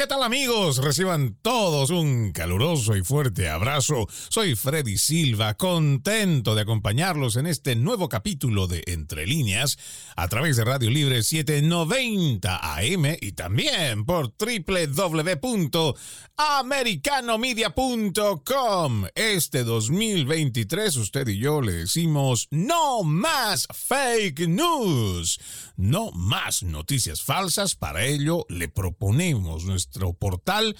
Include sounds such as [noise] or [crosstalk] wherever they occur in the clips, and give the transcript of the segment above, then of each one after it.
¿Qué tal amigos? Reciban todos un caluroso y fuerte abrazo. Soy Freddy Silva, contento de acompañarlos en este nuevo capítulo de Entre líneas a través de Radio Libre 790 AM y también por www.americanomedia.com. Este 2023 usted y yo le decimos no más fake news, no más noticias falsas. Para ello le proponemos nuestra nuestro portal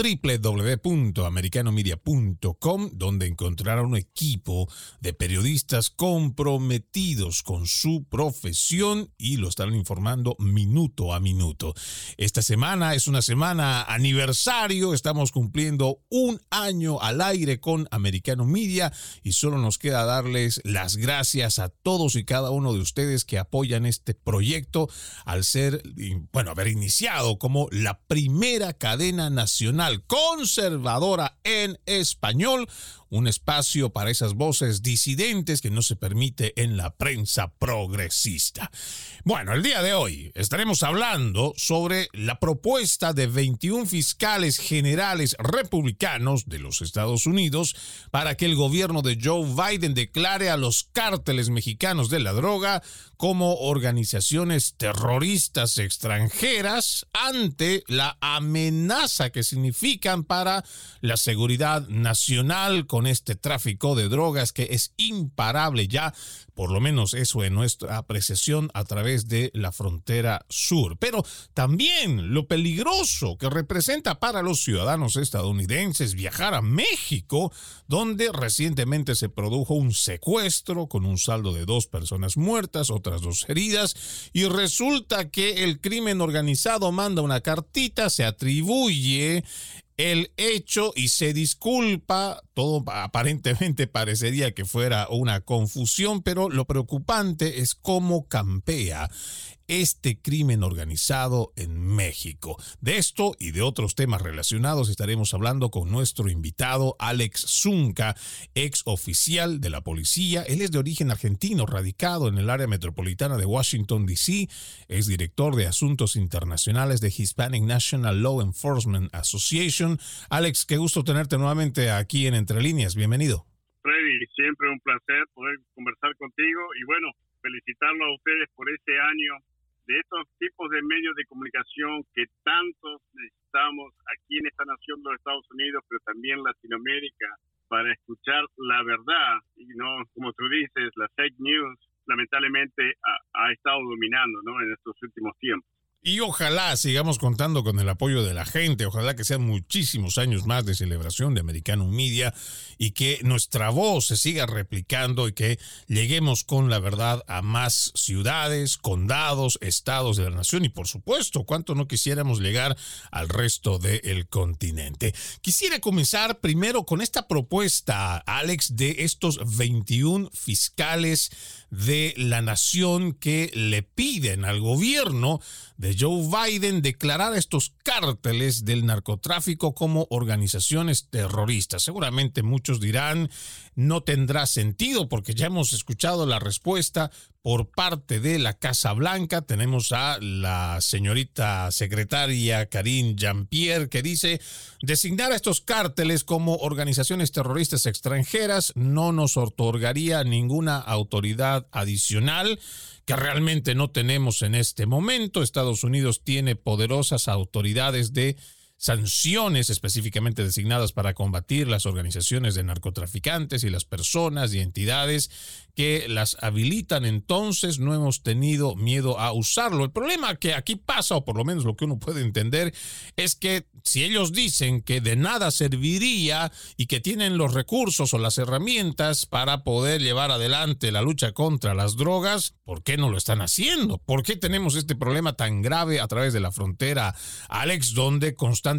www.americanomedia.com, donde encontrará un equipo de periodistas comprometidos con su profesión y lo estarán informando minuto a minuto. Esta semana es una semana aniversario, estamos cumpliendo un año al aire con Americano Media y solo nos queda darles las gracias a todos y cada uno de ustedes que apoyan este proyecto al ser, bueno, haber iniciado como la primera cadena nacional conservadora en español, un espacio para esas voces disidentes que no se permite en la prensa progresista. Bueno, el día de hoy estaremos hablando sobre la propuesta de 21 fiscales generales republicanos de los Estados Unidos para que el gobierno de Joe Biden declare a los cárteles mexicanos de la droga como organizaciones terroristas extranjeras ante la amenaza que significan para la seguridad nacional este tráfico de drogas que es imparable ya, por lo menos eso en nuestra apreciación a través de la frontera sur. Pero también lo peligroso que representa para los ciudadanos estadounidenses viajar a México, donde recientemente se produjo un secuestro con un saldo de dos personas muertas, otras dos heridas, y resulta que el crimen organizado manda una cartita, se atribuye el hecho y se disculpa. Todo aparentemente parecería que fuera una confusión, pero lo preocupante es cómo campea este crimen organizado en México. De esto y de otros temas relacionados estaremos hablando con nuestro invitado Alex Zunca, ex oficial de la policía. Él es de origen argentino, radicado en el área metropolitana de Washington, D.C. Es director de asuntos internacionales de Hispanic National Law Enforcement Association. Alex, qué gusto tenerte nuevamente aquí en Entre Líneas. Bienvenido. Freddy, siempre un placer poder conversar contigo y bueno, felicitarlo a ustedes por este año de estos tipos de medios de comunicación que tantos necesitamos aquí en esta nación de los Estados Unidos, pero también Latinoamérica, para escuchar la verdad y no, como tú dices, la fake news lamentablemente ha, ha estado dominando ¿no? en estos últimos tiempos. Y ojalá sigamos contando con el apoyo de la gente, ojalá que sean muchísimos años más de celebración de Americano Media y que nuestra voz se siga replicando y que lleguemos con la verdad a más ciudades, condados, estados de la nación y por supuesto, cuánto no quisiéramos llegar al resto del continente. Quisiera comenzar primero con esta propuesta, Alex, de estos 21 fiscales de la nación que le piden al gobierno de Joe Biden declarar estos cárteles del narcotráfico como organizaciones terroristas. Seguramente muchos dirán, no tendrá sentido porque ya hemos escuchado la respuesta por parte de la Casa Blanca. Tenemos a la señorita secretaria Karine Jean-Pierre que dice, designar a estos cárteles como organizaciones terroristas extranjeras no nos otorgaría ninguna autoridad adicional que realmente no tenemos en este momento. Estados Unidos tiene poderosas autoridades de sanciones específicamente designadas para combatir las organizaciones de narcotraficantes y las personas y entidades que las habilitan, entonces no hemos tenido miedo a usarlo. El problema que aquí pasa, o por lo menos lo que uno puede entender, es que si ellos dicen que de nada serviría y que tienen los recursos o las herramientas para poder llevar adelante la lucha contra las drogas, ¿por qué no lo están haciendo? ¿Por qué tenemos este problema tan grave a través de la frontera, Alex, donde constantemente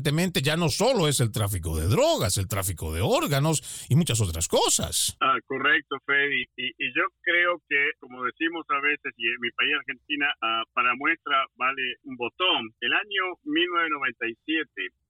ya no solo es el tráfico de drogas, el tráfico de órganos y muchas otras cosas? Ah, correcto, Freddy. Y, y yo creo que, como decimos a veces, y en mi país, Argentina, uh, para muestra vale un botón. El año 1997,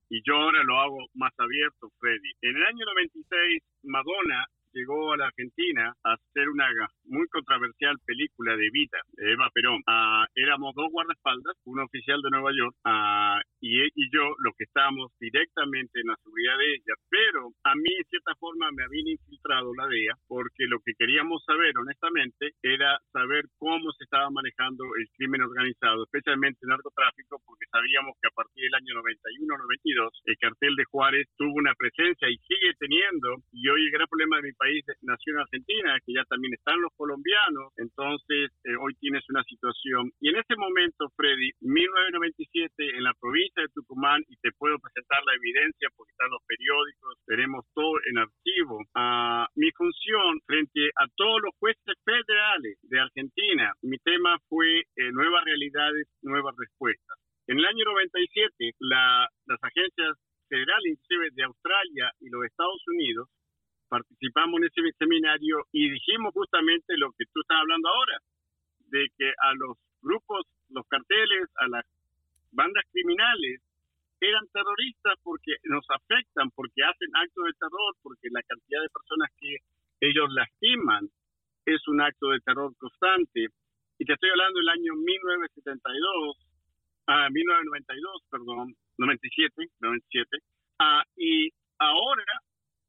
y yo ahora lo hago más abierto, Freddy. En el año 96, Madonna llegó a la Argentina a hacer una muy controversial película de Vita, de Eva Perón. Uh, éramos dos guardaespaldas, un oficial de Nueva York uh, y, y yo lo que estamos directamente en la seguridad de ella, pero a mí en cierta forma me habían infiltrado la DEA porque lo que queríamos saber honestamente era saber cómo se estaba manejando el crimen organizado, especialmente el narcotráfico, porque sabíamos que a partir del año 91-92 el cartel de Juárez tuvo una presencia y sigue teniendo, y hoy el gran problema de mi país nació en Argentina, que ya también están los colombianos, entonces eh, hoy tienes una situación. Y en ese momento, Freddy, 1997 en la provincia de Tucumán y te puedo presentar la evidencia porque están los periódicos, tenemos todo en archivo. Uh, mi función frente a todos los jueces federales de Argentina, mi tema fue eh, nuevas realidades, nuevas respuestas. En el año 97, la, las agencias federales, inclusive de Australia y los Estados Unidos, participamos en ese seminario y dijimos justamente lo que tú estás hablando ahora, de que a los grupos, los carteles, a las bandas criminales eran terroristas porque nos afectan, porque hacen actos de terror, porque la cantidad de personas que ellos lastiman es un acto de terror constante. Y te estoy hablando del año 1972, ah, 1992, perdón, 97, 97. Ah, y ahora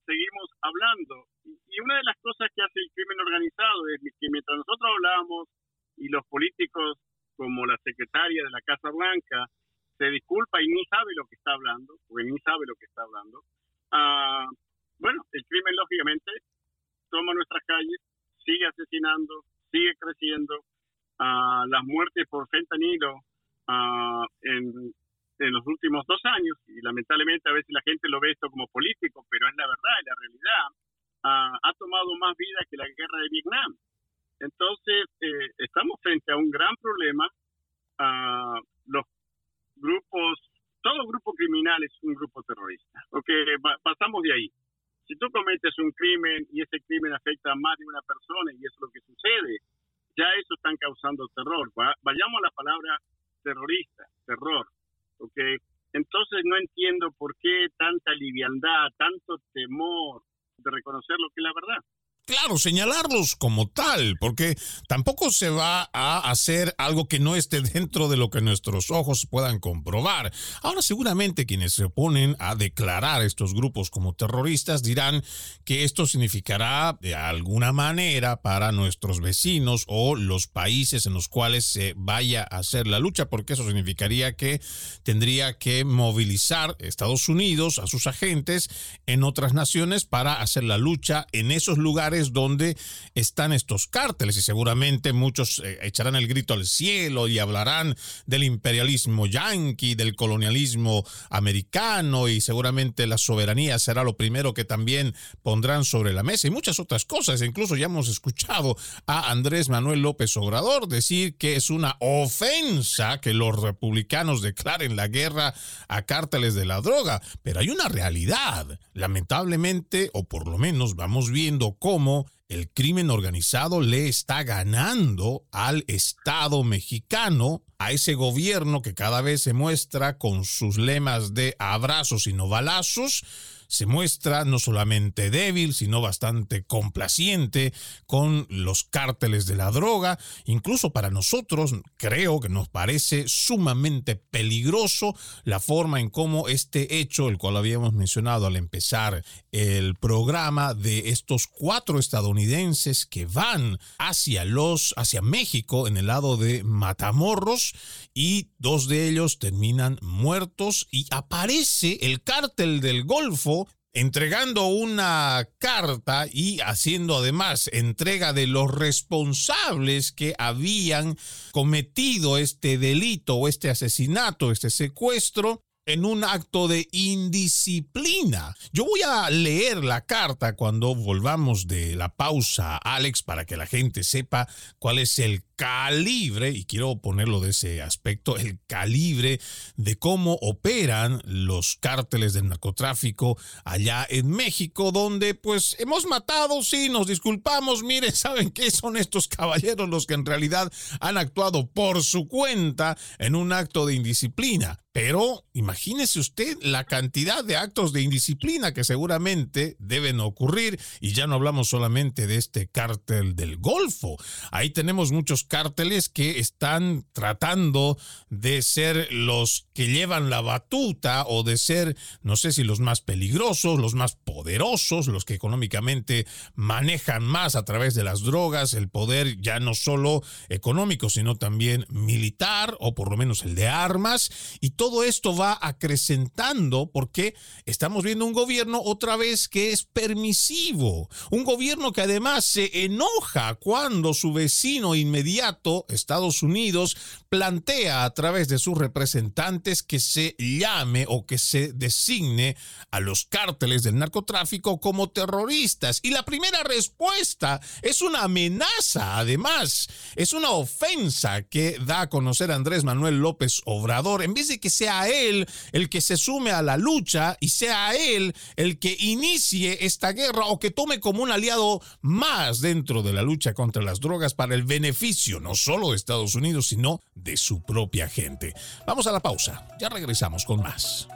seguimos hablando. Y una de las cosas que hace el crimen organizado es que mientras nosotros hablábamos y los políticos como la secretaria de la Casa Blanca, se disculpa y ni sabe lo que está hablando, porque ni sabe lo que está hablando. Ah, bueno, el crimen lógicamente toma nuestras calles, sigue asesinando, sigue creciendo. Ah, las muertes por fentanilo uh, en, en, los últimos dos años, y lamentablemente a veces la gente lo ve esto como político, pero es la verdad, es la realidad, ha tomado más vida que la guerra de Vietnam. Entonces, eh, estamos frente a un gran problema. Uh, los grupos, todo grupo criminal es un grupo terrorista. Ok, pasamos de ahí. Si tú cometes un crimen y ese crimen afecta a más de una persona y eso es lo que sucede, ya eso están causando terror. Vayamos a la palabra terrorista, terror. Ok, entonces no entiendo por qué tanta liviandad, tanto temor de reconocer lo que es la verdad. Claro, señalarlos como tal, porque tampoco se va a hacer algo que no esté [laughs] dentro de lo que nuestros ojos puedan comprobar. Ahora seguramente quienes se oponen a declarar estos grupos como terroristas dirán que esto significará de alguna manera para nuestros vecinos o los países en los cuales se vaya a hacer la lucha, porque eso significaría que tendría que movilizar Estados Unidos a sus agentes en otras naciones para hacer la lucha en esos lugares donde están estos cárteles y seguramente muchos eh, echarán el grito al cielo y hablarán del imperialismo yanqui, del colonialismo americano y seguramente la soberanía será lo primero que también pondrán sobre la mesa y muchas otras cosas. Incluso ya hemos escuchado a Andrés Manuel López Obrador decir que es una ofensa que los republicanos declaren la guerra a cárteles de la droga, pero hay una realidad. Lamentablemente, o por lo menos vamos viendo cómo el crimen organizado le está ganando al Estado mexicano, a ese gobierno que cada vez se muestra con sus lemas de abrazos y no balazos, se muestra no solamente débil, sino bastante complaciente con los cárteles de la droga. Incluso para nosotros creo que nos parece sumamente peligroso la forma en cómo este hecho, el cual habíamos mencionado al empezar el programa de estos cuatro estadounidenses que van hacia los hacia México en el lado de Matamorros y dos de ellos terminan muertos y aparece el cártel del Golfo entregando una carta y haciendo además entrega de los responsables que habían cometido este delito o este asesinato, este secuestro, en un acto de indisciplina. Yo voy a leer la carta cuando volvamos de la pausa, Alex, para que la gente sepa cuál es el calibre, y quiero ponerlo de ese aspecto, el calibre de cómo operan los cárteles del narcotráfico allá en México, donde pues hemos matado, sí, nos disculpamos, miren, [laughs] ¿saben qué son estos caballeros los que en realidad han actuado por su cuenta en un acto de indisciplina? Pero imagínese usted la cantidad de actos de indisciplina que seguramente deben ocurrir y ya no hablamos solamente de este cártel del Golfo. Ahí tenemos muchos cárteles que están tratando de ser los que llevan la batuta o de ser, no sé si los más peligrosos, los más poderosos, los que económicamente manejan más a través de las drogas, el poder ya no solo económico, sino también militar o por lo menos el de armas. Y todo esto va acrecentando porque estamos viendo un gobierno otra vez que es permisivo, un gobierno que además se enoja cuando su vecino inmediato, Estados Unidos, plantea a través de sus representantes que se llame o que se designe a los cárteles del narcotráfico como terroristas. Y la primera respuesta es una amenaza, además, es una ofensa que da a conocer Andrés Manuel López Obrador, en vez de que sea él el que se sume a la lucha y sea él el que inicie esta guerra o que tome como un aliado más dentro de la lucha contra las drogas para el beneficio no solo de Estados Unidos, sino de su propia gente. Vamos a la pausa, ya regresamos con más.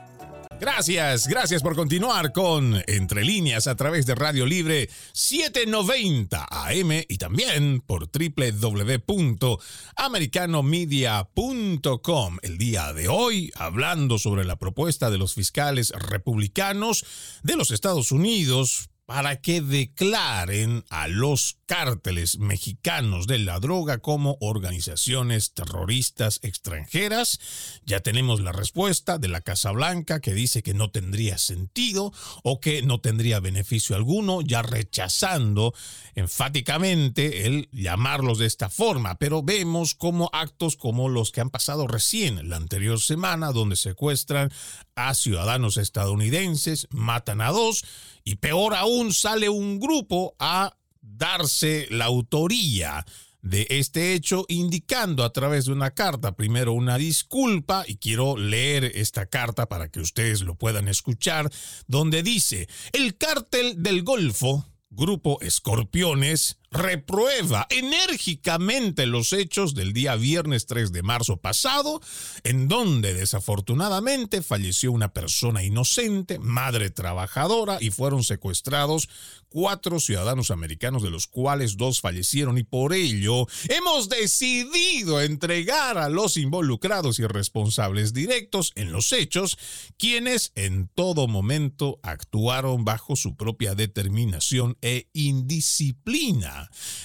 Gracias, gracias por continuar con Entre líneas a través de Radio Libre 790 AM y también por www.americanomedia.com. El día de hoy, hablando sobre la propuesta de los fiscales republicanos de los Estados Unidos para que declaren a los cárteles mexicanos de la droga como organizaciones terroristas extranjeras. Ya tenemos la respuesta de la Casa Blanca que dice que no tendría sentido o que no tendría beneficio alguno, ya rechazando enfáticamente el llamarlos de esta forma. Pero vemos como actos como los que han pasado recién la anterior semana, donde secuestran a ciudadanos estadounidenses, matan a dos y peor aún sale un grupo a darse la autoría de este hecho, indicando a través de una carta primero una disculpa, y quiero leer esta carta para que ustedes lo puedan escuchar, donde dice, el cártel del Golfo, grupo Escorpiones, reprueba enérgicamente los hechos del día viernes 3 de marzo pasado, en donde desafortunadamente falleció una persona inocente, madre trabajadora, y fueron secuestrados cuatro ciudadanos americanos, de los cuales dos fallecieron, y por ello hemos decidido entregar a los involucrados y responsables directos en los hechos, quienes en todo momento actuaron bajo su propia determinación e indisciplina.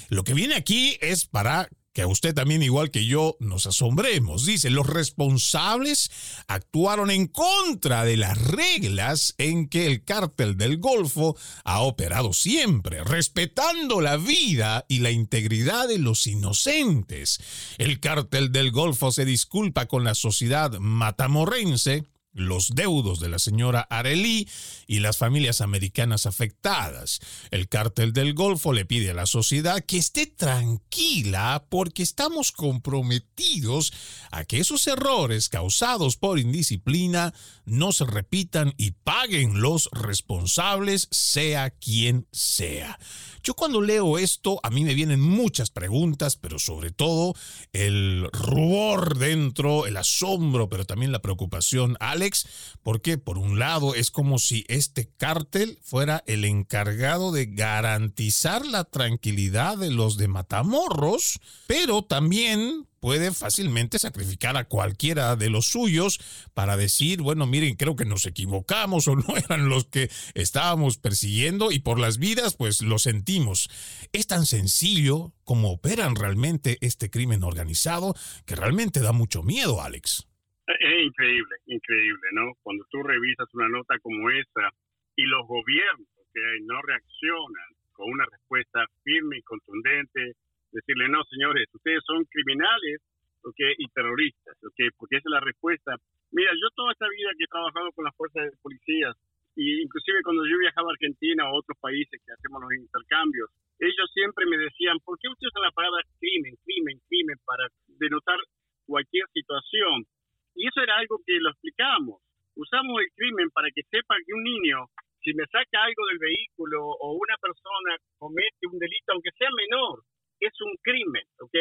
Lo que viene aquí es para que a usted también, igual que yo, nos asombremos. Dice, los responsables actuaron en contra de las reglas en que el cártel del Golfo ha operado siempre, respetando la vida y la integridad de los inocentes. El cártel del Golfo se disculpa con la sociedad matamorrense los deudos de la señora Arelí y las familias americanas afectadas. El cártel del Golfo le pide a la sociedad que esté tranquila porque estamos comprometidos a que esos errores causados por indisciplina no se repitan y paguen los responsables, sea quien sea. Yo cuando leo esto, a mí me vienen muchas preguntas, pero sobre todo el rubor dentro, el asombro, pero también la preocupación, Alex, porque por un lado es como si este cártel fuera el encargado de garantizar la tranquilidad de los de Matamorros, pero también puede fácilmente sacrificar a cualquiera de los suyos para decir, bueno, miren, creo que nos equivocamos o [laughs] no eran los que estábamos persiguiendo y por las vidas, pues lo sentimos. Es tan sencillo como operan realmente este crimen organizado que realmente da mucho miedo, Alex. Es increíble, increíble, ¿no? Cuando tú revisas una nota como esa y los gobiernos que no reaccionan con una respuesta firme y contundente, decirle, no, señores, ustedes son criminales okay, y terroristas, okay, porque esa es la respuesta. Mira, yo toda esta vida que he trabajado con las fuerzas de policías, y inclusive cuando yo viajaba a Argentina o a otros países que hacemos los intercambios, ellos siempre me decían, ¿por qué usan la palabra crimen, crimen, crimen para denotar cualquier situación? Y eso era algo que lo explicamos. Usamos el crimen para que sepa que un niño, si me saca algo del vehículo o una persona comete un delito, aunque sea menor, es un crimen, ¿ok?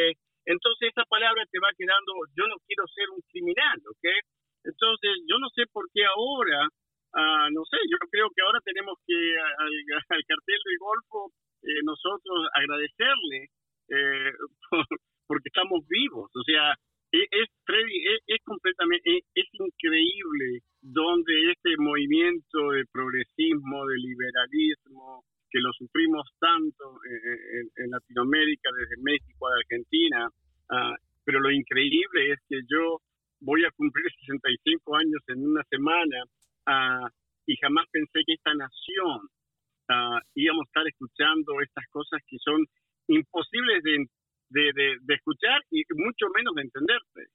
Entonces esa palabra te va quedando, yo no quiero ser un criminal, ¿ok? Entonces, yo no sé por qué ahora, ah, no sé, yo creo que ahora tenemos que al, [laughs] cartel del Golfo eh, nosotros agradecerle eh, [laughs] porque estamos vivos. O sea, e, es, Freddy, es, es completamente, es, increíble donde este movimiento de progresismo, de liberalismo, que lo sufrimos tanto en, Latinoamérica, desde México a Argentina, uh, pero lo increíble es que yo voy a cumplir [laughs] 65 años en una semana uh, y jamás pensé que esta nación uh, íbamos a estar escuchando estas cosas que son imposibles de, de, de, escuchar y mucho menos de entenderte.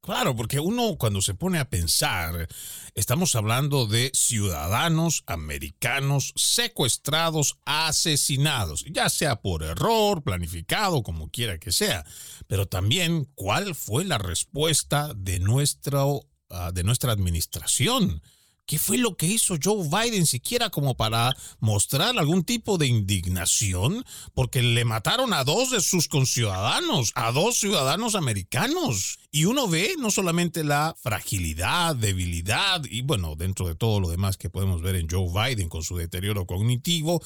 Claro, porque uno cuando se pone a pensar, estamos hablando de ciudadanos americanos secuestrados, asesinados, ya sea por error, planificado, como quiera que sea, pero también cuál fue la respuesta de, nuestro, ah, de nuestra administración ¿Qué fue lo que hizo Joe Biden siquiera como para mostrar algún tipo de indignación? Porque le mataron a dos de sus conciudadanos, a dos ciudadanos americanos. Y uno ve no solamente la fragilidad, debilidad y bueno, dentro de todo lo demás que podemos ver en Joe Biden con su deterioro cognitivo,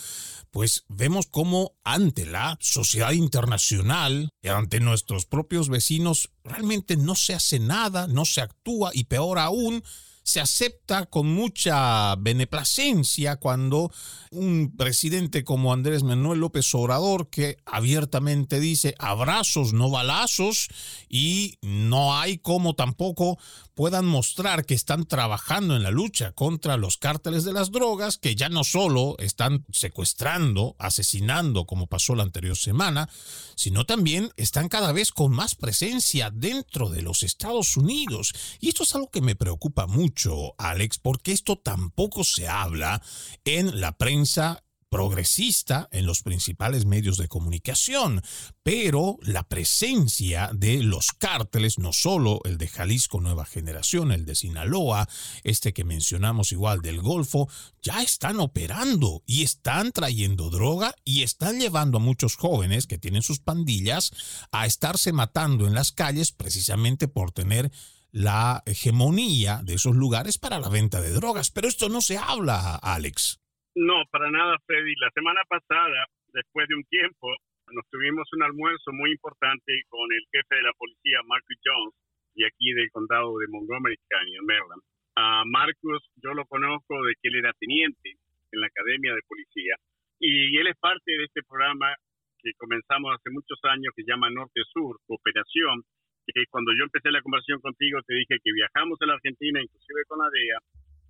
pues vemos cómo ante la sociedad internacional y ante nuestros propios vecinos realmente no se hace nada, no se actúa y peor aún, se acepta con mucha beneplacencia cuando un presidente como Andrés Manuel López Obrador, que abiertamente dice abrazos, no balazos, y no hay como tampoco puedan mostrar que están trabajando en la lucha contra los cárteles de las drogas, que ya no solo están secuestrando, asesinando, como pasó la anterior semana, sino también están cada vez con más presencia dentro de los Estados Unidos. Y esto es algo que me preocupa mucho, Alex, porque esto tampoco se habla en la prensa progresista en los principales medios de comunicación, pero la presencia de los cárteles, no solo el de Jalisco Nueva Generación, el de Sinaloa, este que mencionamos igual del Golfo, ya están operando y están trayendo droga y están llevando a muchos jóvenes que tienen sus pandillas a estarse matando en las calles precisamente por tener la hegemonía de esos lugares para la venta de drogas. Pero esto no se habla, Alex. No, para nada, Freddy. La semana pasada, después de un tiempo, nos tuvimos un almuerzo muy importante con el jefe de la policía, Marcus Jones, y aquí del condado de Montgomery County, en Maryland. A Marcus, yo lo conozco de que él era teniente en la Academia de Policía, y él es parte de este programa que comenzamos hace muchos años que llama Norte-Sur, Cooperación, que cuando yo empecé la conversación contigo te dije que viajamos a la Argentina, inclusive con la DEA,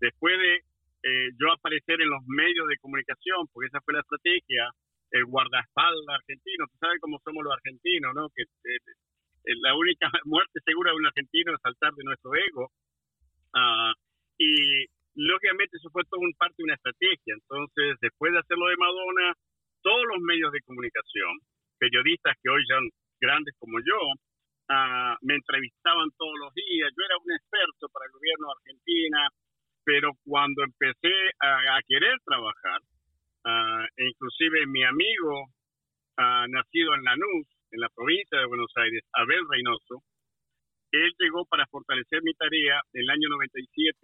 después de eh, yo aparecer en los medios de comunicación, porque esa fue la estrategia, el guardaespaldas argentino, tú sabes cómo somos los argentinos, ¿no? Que eh, eh, la única [laughs] muerte segura de un argentino es saltar de nuestro ego. Uh, y lógicamente eso fue todo un parte de una estrategia. Entonces, después de hacerlo de Madonna, todos los medios de comunicación, periodistas que hoy son grandes como yo, uh, me entrevistaban todos los días. Yo era un experto para el gobierno de Argentina, pero cuando empecé a, querer trabajar, uh, inclusive mi amigo uh, nacido en Lanús, en la provincia de Buenos Aires, Abel Reynoso, él llegó para fortalecer mi tarea en el año 97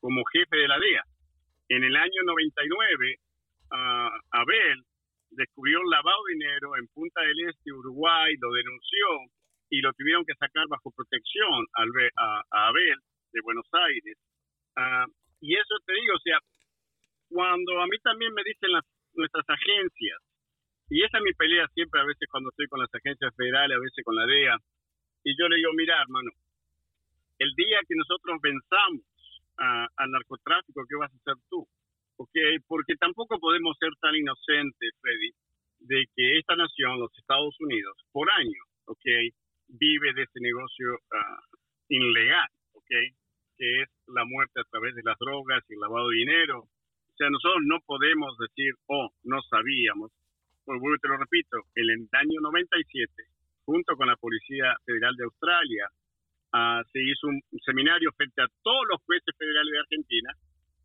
como jefe de la DEA. En el año 99, uh, Abel descubrió un lavado de dinero en Punta del Este, Uruguay, lo denunció y lo tuvieron que sacar bajo protección a, a Abel de Buenos Aires. Uh, y eso te digo, o sea, cuando a mí también me dicen las, nuestras agencias, y esa es mi pelea siempre, a veces cuando estoy con las agencias federales, a veces con la DEA, y yo le digo, mira, hermano, el día que nosotros venzamos al narcotráfico, ¿qué vas a hacer tú? Okay, porque tampoco podemos ser tan inocentes, Freddy, de que esta nación, los Estados Unidos, por años, okay, vive de ese negocio uh, ilegal, okay, que es la muerte a través de las drogas y el lavado de dinero. O sea, nosotros no podemos decir, oh, no sabíamos. Pues te lo repito, en el año 97, junto con la Policía Federal de Australia, uh, se hizo un, seminario frente a todos los jueces federales de Argentina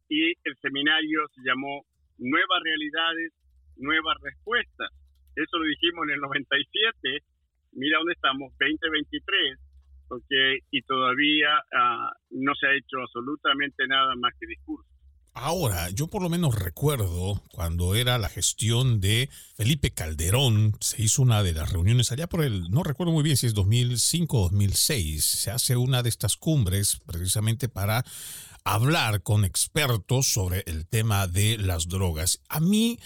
y el seminario se llamó Nuevas Realidades, Nuevas Respuestas. Eso lo dijimos en el 97. Mira dónde estamos, 2023 okay, y todavía ah, no se ha hecho absolutamente nada más que discurso. Ahora, yo por lo menos recuerdo cuando era la gestión de Felipe Calderón, se hizo una de las reuniones allá por el, no recuerdo muy bien si es 2005 o 2006, se hace una de estas cumbres precisamente para hablar con expertos sobre el tema de las drogas. A mí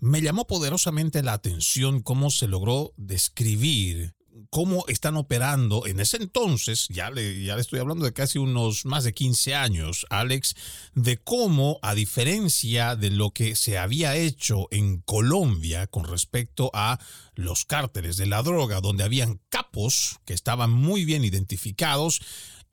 me llamó poderosamente la atención cómo se logró describir cómo están operando en ese entonces, ya le, ya le estoy hablando de casi unos más de 15 años, Alex, de cómo, a diferencia de lo que se había hecho en Colombia con respecto a los cárteles de la droga, donde habían capos que estaban muy bien identificados,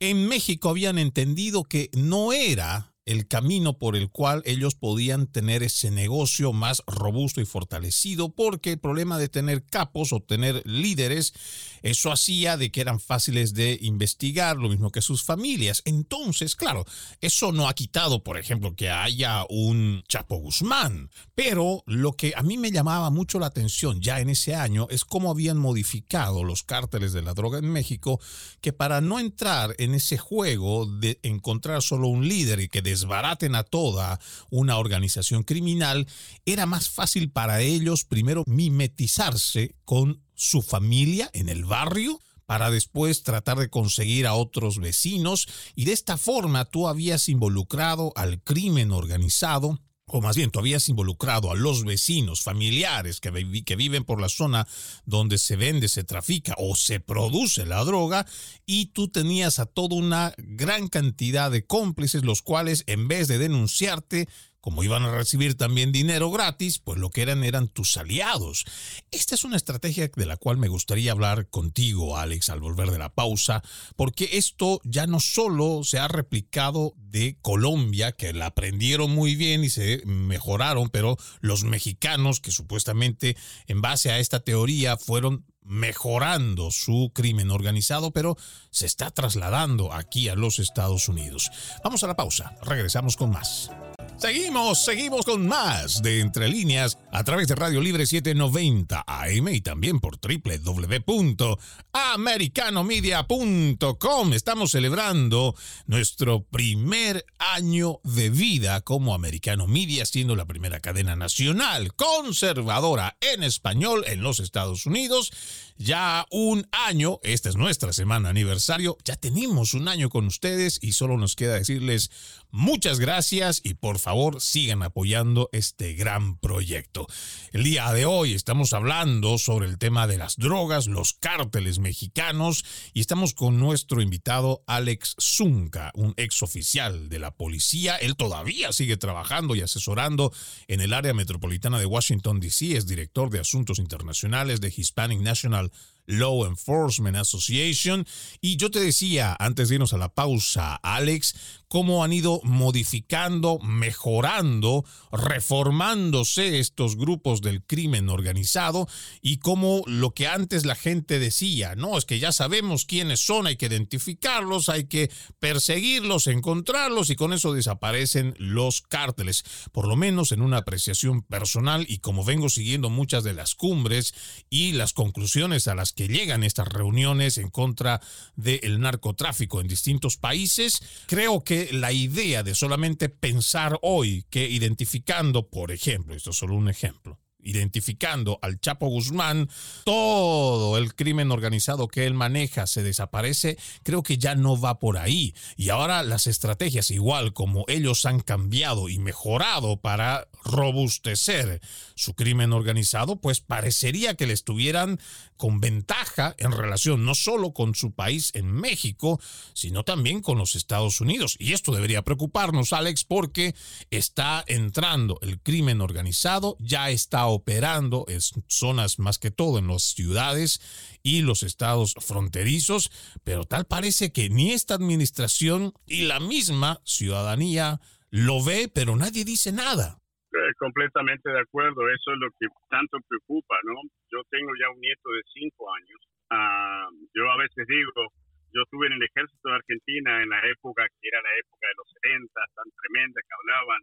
en México habían entendido que no era el camino por el cual ellos podían tener ese negocio más robusto y fortalecido, porque el problema de tener capos o tener líderes, eso hacía de que eran fáciles de investigar, lo mismo que sus familias. Entonces, claro, eso no ha quitado, por ejemplo, que haya un Chapo Guzmán, pero lo que a mí me llamaba mucho la atención ya en ese año es cómo habían modificado los cárteles de la droga en México, que para no entrar en ese juego de encontrar solo un líder y que de desbaraten a toda una organización criminal, era más fácil para ellos primero mimetizarse con su familia en el barrio, para después tratar de conseguir a otros vecinos. Y de esta forma tú habías involucrado al crimen organizado o más bien tú habías involucrado a los vecinos, familiares que, viven por la zona donde se vende, se trafica o se produce la droga, y tú tenías a toda una gran cantidad de cómplices, los cuales en vez de denunciarte, como iban a recibir también dinero gratis, pues lo que eran eran tus aliados. Esta es una estrategia de la cual me gustaría hablar contigo, Alex, al volver de la pausa, porque esto ya no solo se ha replicado de Colombia, que la aprendieron muy bien y se mejoraron, pero los mexicanos que supuestamente en base a esta teoría fueron mejorando su crimen organizado, pero se está trasladando aquí a los Estados Unidos. Vamos a la pausa, regresamos con más. Seguimos, seguimos con más de Entre Líneas a través de Radio Libre 790 AM y también por www.americanomedia.com. Estamos celebrando nuestro primer año de vida como Americano Media, siendo la primera cadena nacional conservadora en español en los Estados Unidos. Ya un año, esta es nuestra semana aniversario, ya tenemos un año con ustedes y solo nos queda decirles Muchas gracias y por favor sigan apoyando este gran proyecto. El día de hoy estamos hablando sobre el tema de las drogas, los cárteles mexicanos y estamos con nuestro invitado Alex Zunca, un ex oficial de la policía. Él todavía sigue trabajando y asesorando en el área metropolitana de Washington, D.C. Es director de Asuntos Internacionales de Hispanic National Law Enforcement Association. Y yo te decía, antes de irnos a la pausa, Alex, cómo han ido modificando, mejorando, reformándose estos grupos del crimen organizado y cómo lo que antes la gente decía, no, es que ya sabemos quiénes son, hay que identificarlos, hay que perseguirlos, encontrarlos y con eso desaparecen los cárteles, por lo menos en una apreciación personal y como vengo siguiendo muchas de las cumbres y las conclusiones a las que llegan estas reuniones en contra del narcotráfico en distintos países, creo que la idea de solamente pensar hoy que identificando, por ejemplo, esto es solo un ejemplo, identificando al Chapo Guzmán, todo el crimen organizado que él maneja se desaparece, creo que ya no va por ahí. Y ahora las estrategias, igual como ellos han cambiado y mejorado para robustecer su crimen organizado, pues parecería que le estuvieran con ventaja en relación no solo con su país en México, sino también con los Estados Unidos. Y esto debería preocuparnos, Alex, porque está entrando el crimen organizado, ya está operando en zonas más que todo en las ciudades y los estados fronterizos, pero tal parece que ni esta administración y la misma ciudadanía lo ve, pero nadie dice nada. Eh, completamente de acuerdo, eso es lo que tanto preocupa, ¿no? Yo tengo ya un nieto de cinco años. Ah, yo a veces digo, yo estuve en el ejército de Argentina en la época que era la época de los 70, tan tremenda que hablaban,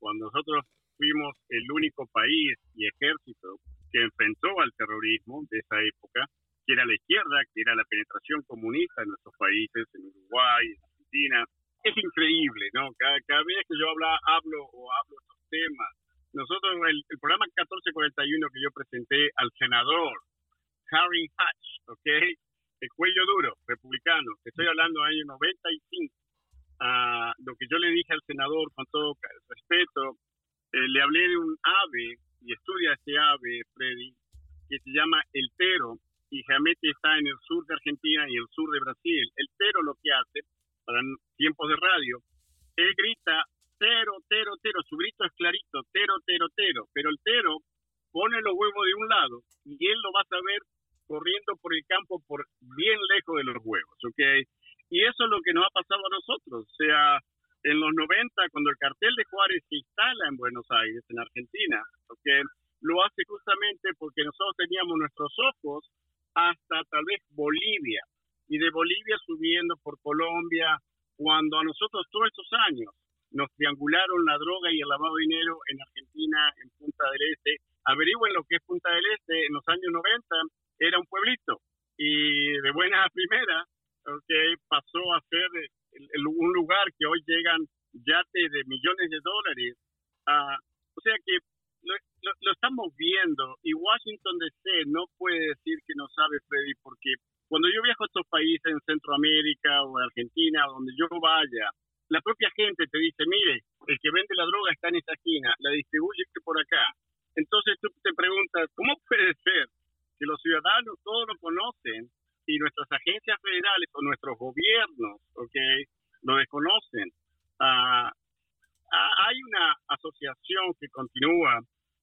cuando nosotros fuimos el único país y ejército que enfrentó al terrorismo de esa época que era la izquierda, que era la penetración comunista en nuestros países, en Uruguay, en Argentina. Es increíble, ¿no? Cada, vez que yo habla, hablo o hablo estos temas, nosotros, el, el programa 1441 que yo presenté al senador Harry Hatch, ¿ok? El cuello duro, republicano, estoy hablando del año 95. Uh, lo que yo le dije al senador, con todo respeto, eh, le hablé de un ave, y estudia este ave, Freddy, que se llama el tero, y realmente está en el sur de Argentina y el sur de Brasil. El tero lo que hace, para tiempos de radio, él grita tero, tero, tero, su grito es clarito, tero, tero, tero, pero el tero pone los huevos de un lado y él lo va a saber corriendo por el campo por bien lejos de los huevos, ¿ok? Y eso es lo que nos ha pasado a nosotros, o sea, en los 90, cuando el cartel de Juárez se instala en Buenos Aires, en Argentina, ¿ok? Lo hace justamente porque nosotros teníamos nuestros ojos hasta tal vez Bolivia, y de Bolivia subiendo por Colombia, cuando a nosotros todos estos años nos triangularon la droga y el lavado de dinero en Argentina, en Punta del Este. Averigüen lo que es Punta del Este en los años 90, era un pueblito y de buena a primera okay, pasó a ser un lugar que hoy llegan yates de millones de dólares. Uh, o sea que lo, lo, estamos viendo y Washington DC no puede decir que no sabe, Freddy, porque cuando yo viajo a estos países en Centroamérica o Argentina, donde yo vaya, la propia gente te dice, mire, el que vende la droga está en esta esquina, la distribuye por acá. Entonces tú te preguntas, ¿cómo puede ser que los ciudadanos todos lo conocen y nuestras agencias federales o nuestros gobiernos, ¿ok? Lo desconocen. Uh, hay una asociación que continúa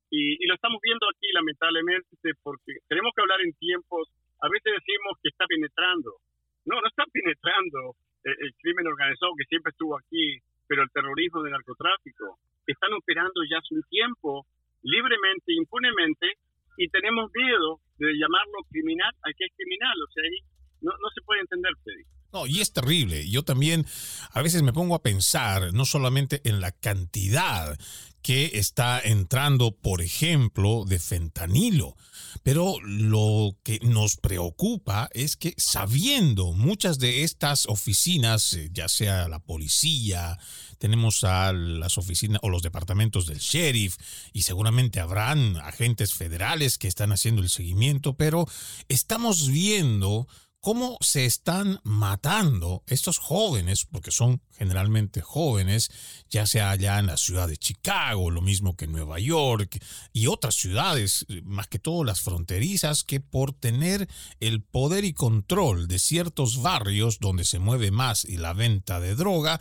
y, lo estamos viendo aquí lamentablemente porque tenemos que hablar en tiempos, a veces decimos que está penetrando. No, no está penetrando el, el crimen organizado que siempre estuvo aquí, pero el terrorismo del narcotráfico. Están operando ya hace un tiempo libremente, impunemente, y tenemos miedo de llamarlo criminal a que es criminal. O sea, ahí no, no se puede entender, Freddy. No, y es terrible. Yo también a veces me pongo a pensar no solamente en la cantidad que está entrando, por ejemplo, de fentanilo. Pero lo que nos preocupa es que sabiendo muchas de estas oficinas, eh, ya sea la policía, tenemos a las oficinas o los departamentos del sheriff y seguramente habrán agentes federales que están haciendo el seguimiento, pero estamos viendo cómo se están matando estos jóvenes, porque son generalmente jóvenes, ya sea allá en la ciudad de Chicago, lo mismo que en Nueva York y otras ciudades, más que todo las fronterizas, que por tener el poder y control de ciertos barrios donde se mueve más y la venta de droga,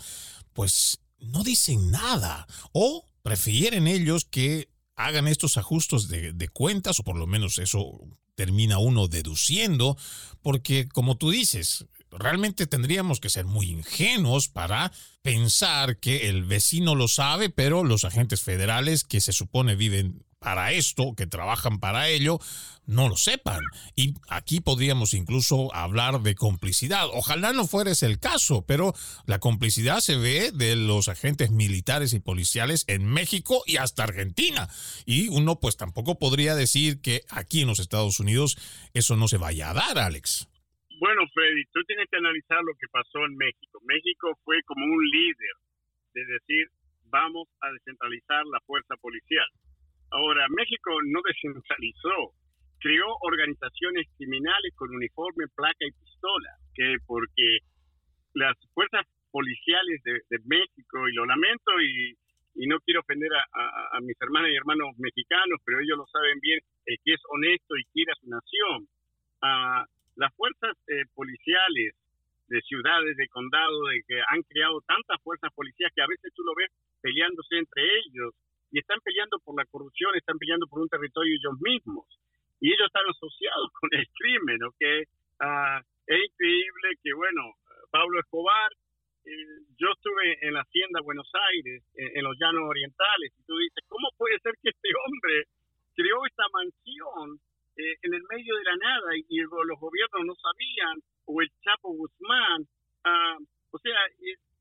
pues no dicen nada. O prefieren ellos que hagan estos ajustes de, de, cuentas, o por lo menos eso termina uno deduciendo, porque como tú dices, realmente tendríamos que ser muy ingenuos para pensar que el vecino lo sabe, pero los agentes federales que se supone viven para esto, que trabajan para ello, no lo sepan. Y aquí podríamos incluso hablar de complicidad. Ojalá no fuera ese el caso, pero la complicidad se ve de los agentes militares y policiales en México y hasta Argentina. Y uno pues tampoco podría decir que aquí en los Estados Unidos eso no se vaya a dar, Alex. Bueno, Freddy, tú tienes que analizar lo que pasó en México. México fue como un líder de decir, vamos a descentralizar la fuerza policial. Ahora, México no descentralizó, creó organizaciones criminales con uniforme, placa y pistola, que porque las fuerzas policiales de, México, y lo lamento y, no quiero ofender a, mis hermanas y hermanos mexicanos, pero ellos lo saben bien, el que es honesto y quiere a su nación. Uh, las fuerzas eh, policiales de ciudades, de condado, de que han creado tantas fuerzas policiales que a veces tú lo ves peleándose entre ellos y están peleando por la corrupción, están peleando por un territorio ellos mismos. Y ellos están asociados [laughs] con el crimen, ¿ok? Uh, es increíble que, bueno, Pablo Escobar, eh, yo estuve en la hacienda Buenos Aires, en, los llanos orientales, y tú dices, ¿cómo puede ser que este hombre creó esta mansión eh, en el medio de la nada y, los gobiernos no sabían, o el Chapo Guzmán? Uh, o sea,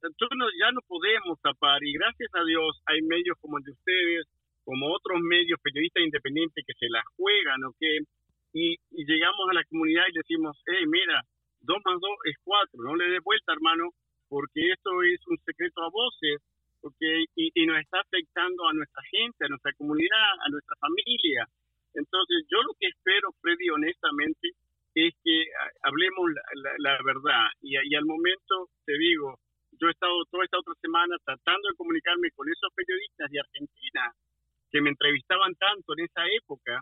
entonces ya no podemos tapar y gracias a Dios hay medios como el de ustedes, como otros medios periodistas independientes que se la juegan, ¿ok? y, llegamos a la comunidad y decimos, hey, mira, dos más dos es cuatro, no le des vuelta, hermano, porque esto es un secreto a voces, porque y, y, nos está afectando a nuestra gente, a nuestra comunidad, a nuestra familia. Entonces, yo lo que espero, Freddy, honestamente, es que hablemos la, verdad. Y, y, al momento, te digo, yo he estado toda esta otra semana tratando de comunicarme con esos periodistas de Argentina que me entrevistaban tanto en esa época,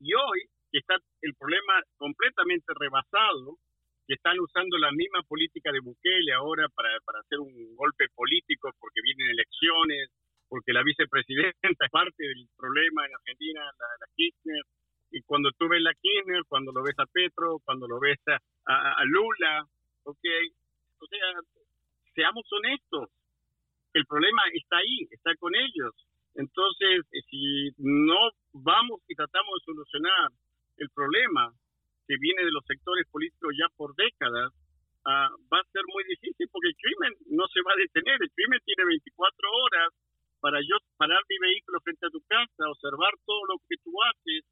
y hoy que está el problema completamente rebasado, que están usando la misma política de Bukele ahora para, para hacer un golpe político porque vienen elecciones, porque la vicepresidenta [laughs] es parte del problema en Argentina, la, Kirchner, y cuando tú ves la Kirchner, cuando lo ves a Petro, cuando lo ves a, a, Lula, ok, o sea, seamos honestos, el problema está ahí, está con ellos. Entonces, si no vamos y tratamos de solucionar el problema que viene de los sectores políticos ya por décadas, ah, va a ser muy difícil porque el crimen no se va a detener. El crimen tiene 24 horas para yo parar mi vehículo frente a tu casa, observar todo lo que tú haces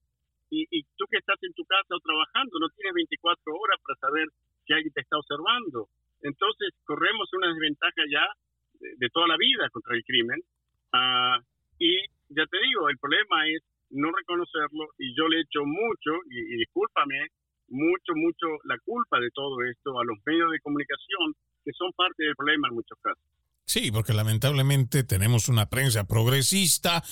y, tú que estás en tu casa o trabajando, no tienes 24 horas para saber si alguien te está observando. Entonces corremos una desventaja ya de, toda la vida contra el crimen. Ah, y ya te digo, el problema es no reconocerlo y yo le echo mucho, y, discúlpame, mucho, mucho la culpa de todo esto a los medios de comunicación que son parte del problema en muchos casos. Sí, porque lamentablemente tenemos una prensa progresista,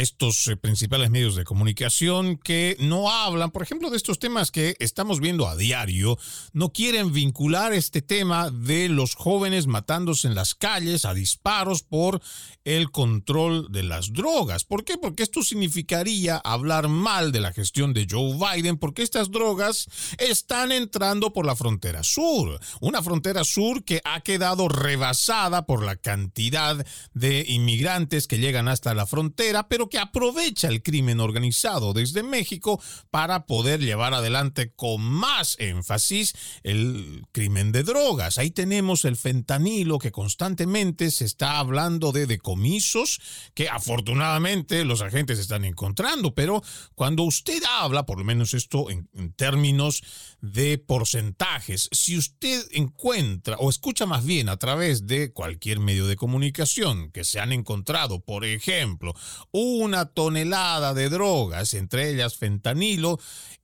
estos eh, principales medios de comunicación que no hablan, por ejemplo, de estos temas que estamos viendo a diario, no quieren vincular este tema de los jóvenes matándose en las calles a disparos por el control de las drogas. ¿Por qué? Porque esto significaría hablar mal de la gestión de Joe Biden, porque estas drogas están entrando por la frontera sur, una frontera sur que ha quedado rebasada por la cantidad de inmigrantes que llegan hasta la frontera, pero que aprovecha el crimen organizado desde México para poder llevar adelante con más énfasis el crimen de drogas. Ahí tenemos el fentanilo que constantemente se está hablando de decomisos que afortunadamente los agentes están encontrando, pero cuando usted habla, por lo menos esto en, términos de porcentajes, si usted encuentra o escucha más bien a través de cualquier medio de comunicación que se han encontrado, por ejemplo, una tonelada de drogas, entre ellas fentanilo,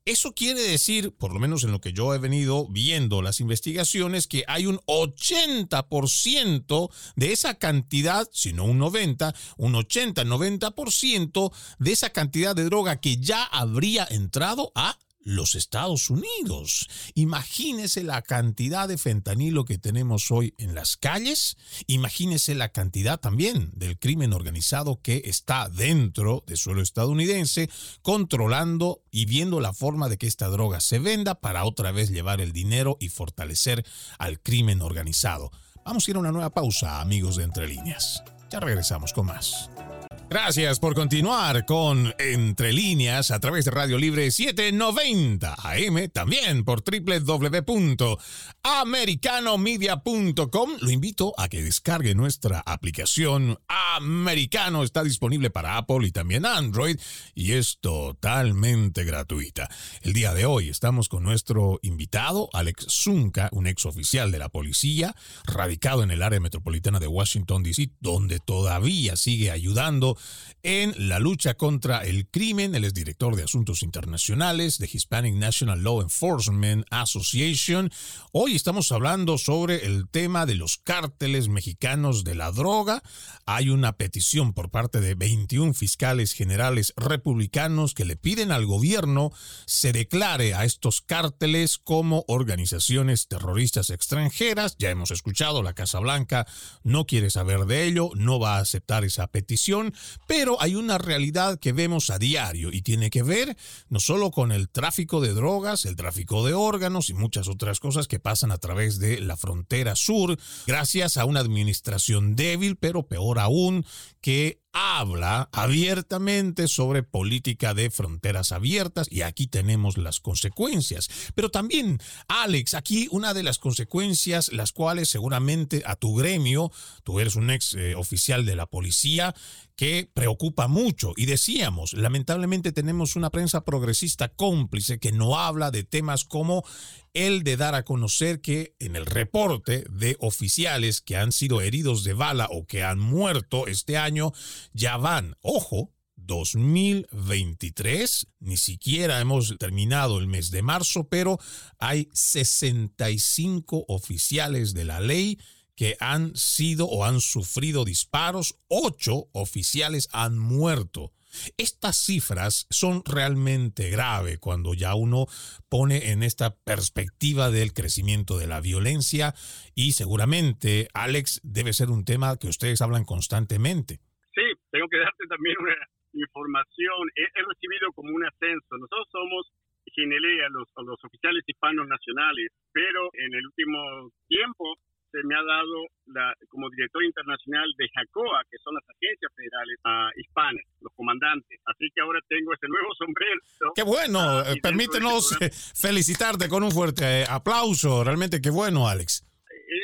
eso quiere decir, por lo menos en lo que yo he venido viendo las investigaciones, que hay un 80% de esa cantidad, si no un 90, un 80-90% de esa cantidad de droga que ya habría entrado a los Estados Unidos. Imagínese la cantidad de fentanilo que tenemos hoy en las calles. Imagínese la cantidad también del crimen organizado que está dentro del suelo estadounidense, controlando y viendo la forma de que esta droga se venda para otra vez llevar el dinero y fortalecer al crimen organizado. Vamos a ir a una nueva pausa, amigos de Entre Líneas. Ya regresamos con más. Gracias por continuar con Entre líneas a través de Radio Libre 790 AM, también por www.americanomedia.com. Lo invito a que descargue nuestra aplicación Americano. Está disponible para Apple y también Android y es totalmente gratuita. El día de hoy estamos con nuestro invitado, Alex Zunca, un ex oficial de la policía, radicado en el área metropolitana de Washington, D.C., donde todavía sigue ayudando en la lucha contra el crimen. Él es director de Asuntos Internacionales de Hispanic National Law Enforcement Association. Hoy estamos hablando sobre el tema de los cárteles mexicanos de la droga. Hay una petición por parte de 21 fiscales generales republicanos que le piden al gobierno se declare a estos cárteles como organizaciones terroristas extranjeras. Ya hemos escuchado, la Casa Blanca no quiere saber de ello, no va a aceptar esa petición. Pero hay una realidad que vemos a diario y tiene que ver no solo con el tráfico de drogas, el tráfico de órganos y muchas otras cosas que pasan a través de la frontera sur, gracias a una administración débil, pero peor aún, que habla abiertamente sobre política de fronteras abiertas y aquí tenemos las consecuencias. Pero también, Alex, aquí una de las consecuencias, las cuales seguramente a tu gremio, tú eres un ex eh, oficial de la policía, que preocupa mucho. Y decíamos, lamentablemente tenemos una prensa progresista cómplice que no habla de temas como el de dar a conocer que en el reporte de oficiales que han sido heridos de bala o que han muerto este año, ya van, ojo, 2023, ni siquiera hemos terminado el mes de marzo, pero hay 65 oficiales de la ley que han sido o han sufrido disparos, ocho oficiales han muerto. Estas cifras son realmente graves cuando ya uno pone en esta perspectiva del crecimiento de la violencia y seguramente, Alex, debe ser un tema que ustedes hablan constantemente. Sí, tengo que darte también una información. He, recibido como un ascenso. Nosotros somos Ginelea, los, los oficiales hispanos nacionales, pero en el último tiempo me ha dado la, como director internacional de JACOA, que son las agencias federales uh, hispanas, los comandantes. Así que ahora tengo ese nuevo sombrero. Qué bueno, eh, permítenos eh, [laughs] felicitarte con un fuerte eh, aplauso. Realmente qué bueno, Alex.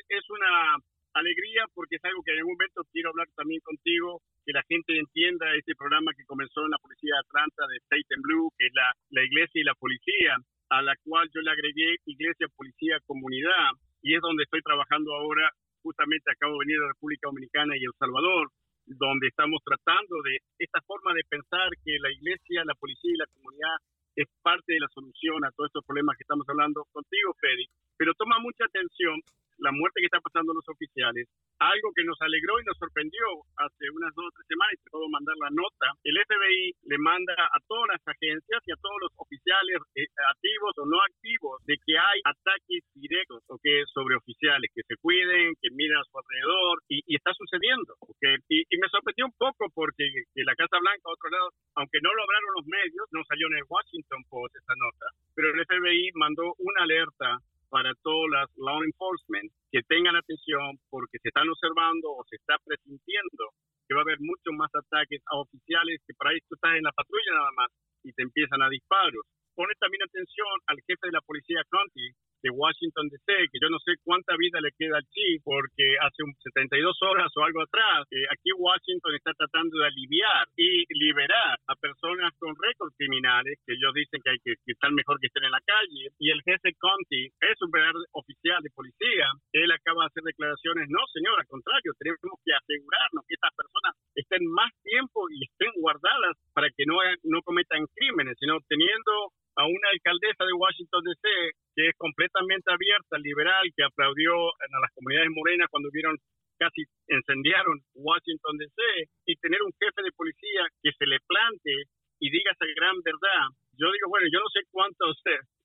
Es una alegría porque es algo que en algún momento quiero hablar también contigo, que la gente entienda este programa que comenzó en la Policía de Atlanta de State and Blue, que es la, la iglesia y la policía, a la cual yo le agregué iglesia, policía, comunidad y es donde estoy trabajando ahora. Justamente acabo de venir de República Dominicana y El Salvador, donde estamos tratando de esta forma de pensar que la iglesia, la policía y la comunidad es parte de la solución a todos estos problemas que estamos hablando contigo, Freddy. Pero toma mucha atención la muerte que está pasando los oficiales, algo que nos alegró y nos sorprendió hace unas dos o tres semanas, te puedo mandar la nota, el FBI le manda a todas las agencias y a todos los oficiales eh, activos o no activos de que hay ataques directos ¿okay? sobre oficiales, que se cuiden, que miren a su alrededor y, está sucediendo. ¿okay? Y, y, me sorprendió un poco porque la Casa Blanca, a otro lado, aunque no lo hablaron los medios, no salió en el Washington Post esa nota, pero el FBI mandó una alerta para todas las law enforcement que tengan atención porque se están observando o se está presintiendo que va a haber muchos más ataques a oficiales que para esto estás en la patrulla nada más y te empiezan a disparos. Pone también atención al jefe de la policía county de Washington DC, que yo no sé cuánta vida le queda al chief, porque hace un 72 horas o algo atrás, eh, aquí Washington está tratando de aliviar y liberar a personas con récords criminales, que ellos dicen que hay que, que están mejor que estén en la calle, y el jefe Conti es un verdadero oficial de policía, él acaba de hacer declaraciones, no señor, al contrario, tenemos que asegurarnos que estas personas estén más tiempo y estén guardadas para que no, no cometan crímenes, sino teniendo a una alcaldesa de Washington DC que es completamente abierta, liberal, que aplaudió a las comunidades morenas cuando vieron casi incendiaron Washington DC y tener un jefe de policía que se le plante y diga esa gran verdad. Yo digo, bueno, yo no sé cuántos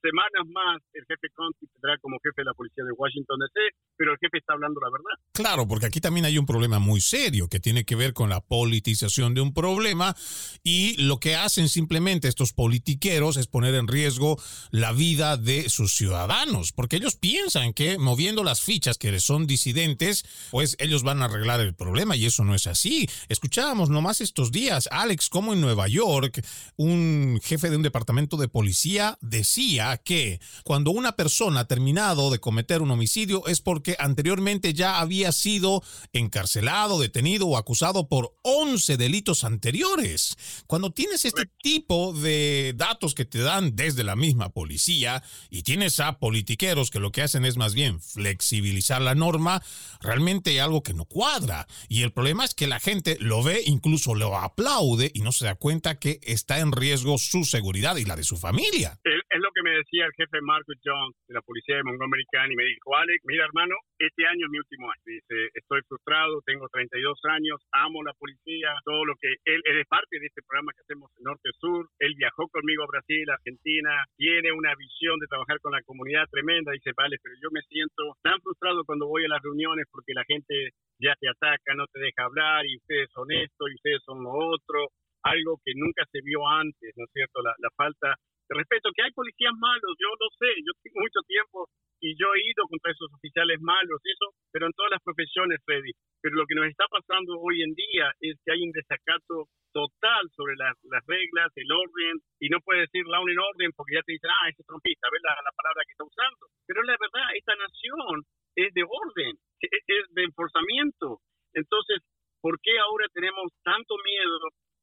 semanas más el jefe Conti tendrá como jefe de la policía de Washington DC, pero el jefe está hablando la verdad. Claro, porque aquí también hay un problema muy serio que tiene que ver con la politización de un problema y lo que hacen simplemente estos politiqueros es poner en riesgo la vida de sus ciudadanos, porque ellos piensan que moviendo las fichas que son disidentes, pues ellos van a arreglar el problema y eso no es así. Escuchábamos nomás estos días, Alex, como en Nueva York, un jefe de un departamento de policía decía que cuando una persona ha terminado de cometer un homicidio es porque anteriormente ya había sido encarcelado, detenido o acusado por 11 delitos anteriores. Cuando tienes este tipo de datos que te dan desde la misma policía y tienes a politiqueros que lo que hacen es más bien flexibilizar la norma, realmente hay algo que no cuadra. Y el problema es que la gente lo ve, incluso lo aplaude y no se da cuenta que está en riesgo su seguridad y la de su familia. Es lo que me decía el jefe Marcus Jones de la policía de Montgomery County. Me dijo, Alex, mira hermano, este año es mi último año. Dice, estoy frustrado, tengo 32 años, amo la policía, todo lo que él, él es parte de este programa que hacemos norte-sur. Él viajó conmigo a Brasil, Argentina, tiene una visión de trabajar con la comunidad tremenda. Dice, vale, pero yo me siento tan frustrado cuando voy a las reuniones porque la gente ya te ataca, no te deja hablar y ustedes son esto y ustedes son lo otro algo que nunca se vio antes, ¿no es cierto? La, la falta respeto, que hay policías malos, yo lo sé, yo tengo mucho tiempo y yo he ido contra esos oficiales malos, eso, pero en todas las profesiones, Freddy. Pero lo que nos está pasando hoy en día es que hay un desacato total sobre las, reglas, el orden, y no puede decir la en orden porque ya te dicen, ah, ese es trompista, ves la, la palabra que está usando. Pero la verdad, esta nación es de orden, es de enforzamiento. Entonces, ¿por qué ahora tenemos tanto miedo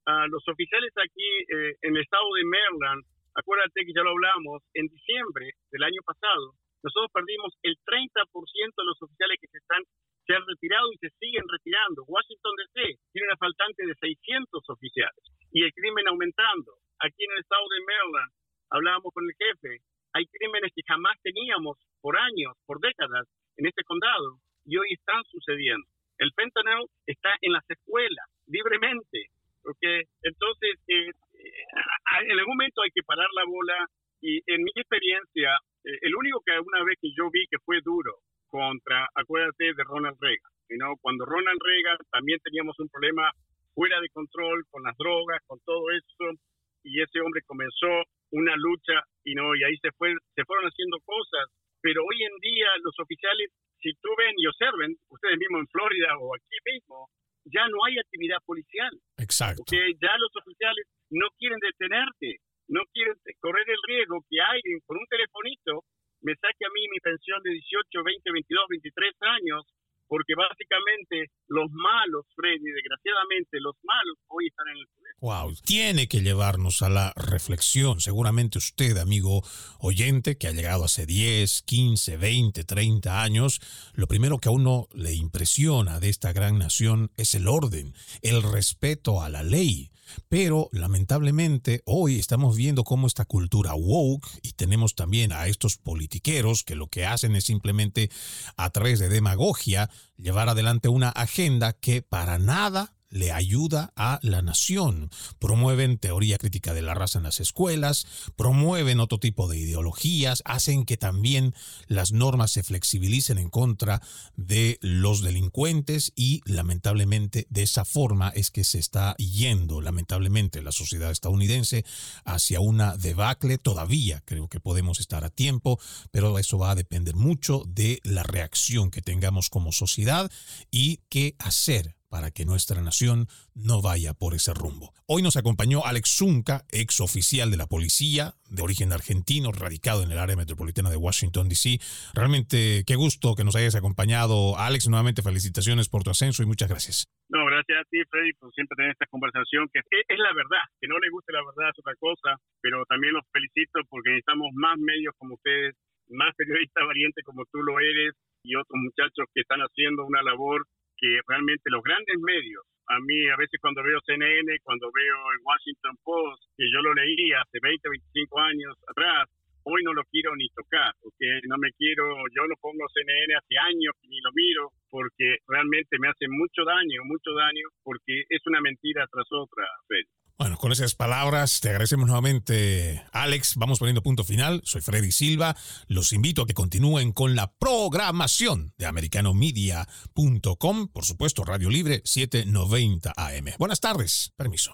a los oficiales aquí eh, en el estado de Maryland? Acuérdate que ya lo hablamos, en diciembre del año pasado, nosotros perdimos el 30% de los oficiales que se están se han retirado y se siguen retirando. Washington DC tiene una faltante de 600 oficiales y el crimen aumentando. Aquí en el estado de Maryland hablábamos con el jefe, hay crímenes que jamás teníamos por años, por décadas en este condado y hoy están sucediendo. El fentanyl está en las escuelas libremente, porque entonces eh, en algún momento hay que parar la bola y en mi experiencia, eh, el único que una vez que yo vi que fue duro contra, acuérdate de Ronald Reagan, cuando Ronald Reagan también teníamos un problema fuera de control con las drogas, con todo eso, y ese hombre comenzó una lucha y no y ahí se fue se fueron haciendo cosas pero hoy en día los oficiales si tú ven y observen ustedes mismos en Florida o aquí mismo ya no hay actividad policial exacto porque ya los oficiales no quieren detenerte no quieren correr el riesgo que alguien con un telefonito me saque a mí mi pensión de 18, 20, 22, 23 años, porque básicamente los malos, Freddy, desgraciadamente los malos hoy están en el poder. Wow, tiene que llevarnos a la reflexión. Seguramente usted, amigo oyente, que ha llegado hace 10, 15, 20, 30 años, lo primero que a uno le impresiona de esta gran nación es el orden, el respeto a la ley. Pero lamentablemente hoy estamos viendo cómo esta cultura woke y tenemos también a estos politiqueros que lo que hacen es simplemente a través de demagogia llevar adelante una agenda que para nada le ayuda a la nación. Promueven teoría crítica de la raza en las escuelas, promueven otro tipo de ideologías, hacen que también las normas se flexibilicen en contra de los delincuentes y lamentablemente de esa forma es que se está yendo lamentablemente la sociedad estadounidense hacia una debacle. Todavía creo que podemos estar a tiempo, pero eso va a depender mucho de la reacción que tengamos como sociedad y qué hacer para que nuestra nación no vaya por ese rumbo. Hoy nos acompañó Alex Zunca, ex oficial de la policía, de origen argentino, radicado en el área metropolitana de Washington, D.C. Realmente qué gusto que nos hayas acompañado. Alex, nuevamente felicitaciones por tu ascenso y muchas gracias. No, gracias a ti, Freddy, por siempre tener esta conversación, que es, la verdad, que no le guste la verdad es otra cosa, pero también los felicito porque necesitamos más medios como ustedes, más periodistas valientes como tú lo eres y otros muchachos que están haciendo una labor que realmente los grandes medios, a mí a veces cuando veo CNN, cuando veo el Washington Post, que yo lo leí hace 20, 25 años atrás, hoy no lo quiero ni tocar, porque no me quiero, yo no pongo CNN hace años ni lo miro, porque realmente me hace mucho daño, mucho daño, porque es una mentira tras otra, Freddy. Bueno, con esas palabras te agradecemos nuevamente, Alex. Vamos poniendo punto final. Soy Freddy Silva. Los invito a que continúen con la programación de americanomedia.com. Por supuesto, Radio Libre 790 AM. Buenas tardes. Permiso.